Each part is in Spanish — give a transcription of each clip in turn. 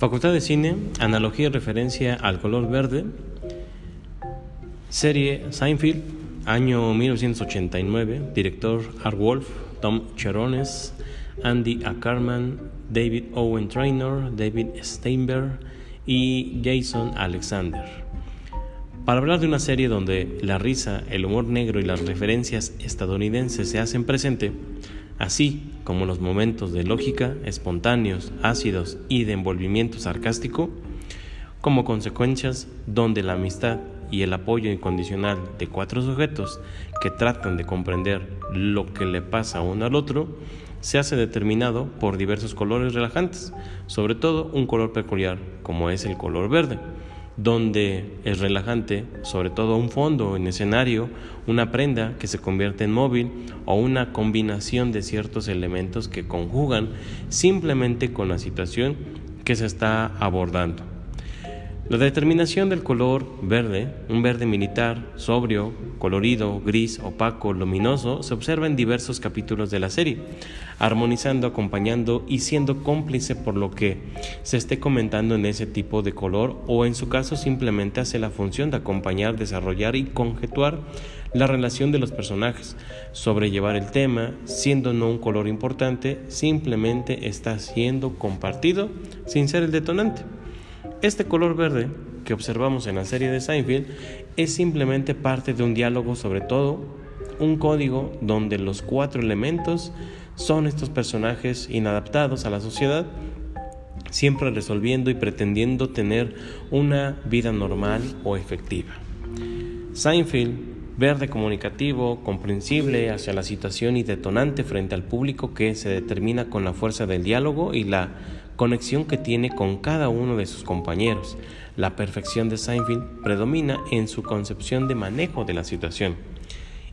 Facultad de Cine, analogía y referencia al color verde. Serie Seinfeld, año 1989, director Art Wolf, Tom Cherones, Andy Ackerman, David Owen Traynor, David Steinberg y Jason Alexander. Para hablar de una serie donde la risa, el humor negro y las referencias estadounidenses se hacen presente, así como los momentos de lógica, espontáneos, ácidos y de envolvimiento sarcástico, como consecuencias donde la amistad y el apoyo incondicional de cuatro sujetos que tratan de comprender lo que le pasa uno al otro se hace determinado por diversos colores relajantes, sobre todo un color peculiar como es el color verde, donde es relajante sobre todo un fondo en escenario, una prenda que se convierte en móvil o una combinación de ciertos elementos que conjugan simplemente con la situación que se está abordando. La determinación del color verde, un verde militar, sobrio, colorido, gris, opaco, luminoso, se observa en diversos capítulos de la serie, armonizando, acompañando y siendo cómplice por lo que se esté comentando en ese tipo de color o en su caso simplemente hace la función de acompañar, desarrollar y conjetuar la relación de los personajes, sobrellevar el tema, siendo no un color importante, simplemente está siendo compartido sin ser el detonante. Este color verde que observamos en la serie de Seinfeld es simplemente parte de un diálogo, sobre todo un código donde los cuatro elementos son estos personajes inadaptados a la sociedad, siempre resolviendo y pretendiendo tener una vida normal o efectiva. Seinfeld, verde comunicativo, comprensible hacia la situación y detonante frente al público que se determina con la fuerza del diálogo y la conexión que tiene con cada uno de sus compañeros. La perfección de Seinfeld predomina en su concepción de manejo de la situación.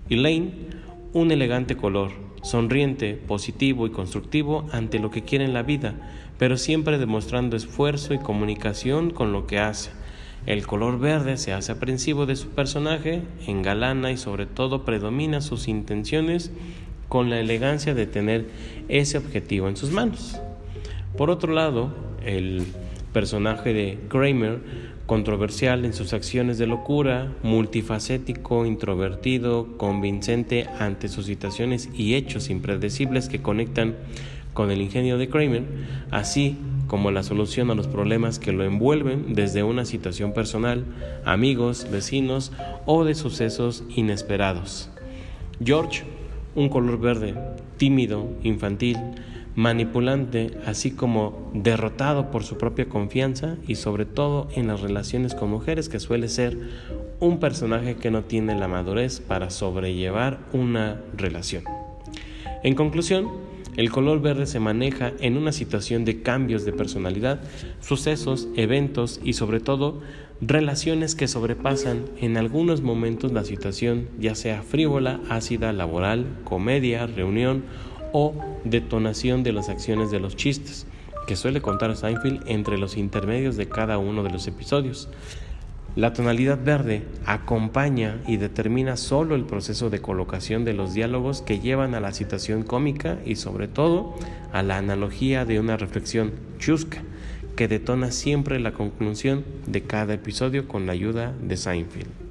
Elaine, un elegante color, sonriente, positivo y constructivo ante lo que quiere en la vida, pero siempre demostrando esfuerzo y comunicación con lo que hace. El color verde se hace aprensivo de su personaje, engalana y sobre todo predomina sus intenciones con la elegancia de tener ese objetivo en sus manos. Por otro lado, el personaje de Kramer, controversial en sus acciones de locura, multifacético, introvertido, convincente ante sus situaciones y hechos impredecibles que conectan con el ingenio de Kramer, así como la solución a los problemas que lo envuelven desde una situación personal, amigos, vecinos o de sucesos inesperados. George, un color verde, tímido, infantil, manipulante, así como derrotado por su propia confianza y sobre todo en las relaciones con mujeres, que suele ser un personaje que no tiene la madurez para sobrellevar una relación. En conclusión, el color verde se maneja en una situación de cambios de personalidad, sucesos, eventos y sobre todo relaciones que sobrepasan en algunos momentos la situación ya sea frívola, ácida, laboral, comedia, reunión o detonación de las acciones de los chistes, que suele contar Seinfeld entre los intermedios de cada uno de los episodios. La tonalidad verde acompaña y determina solo el proceso de colocación de los diálogos que llevan a la situación cómica y sobre todo a la analogía de una reflexión chusca que detona siempre la conclusión de cada episodio con la ayuda de Seinfeld.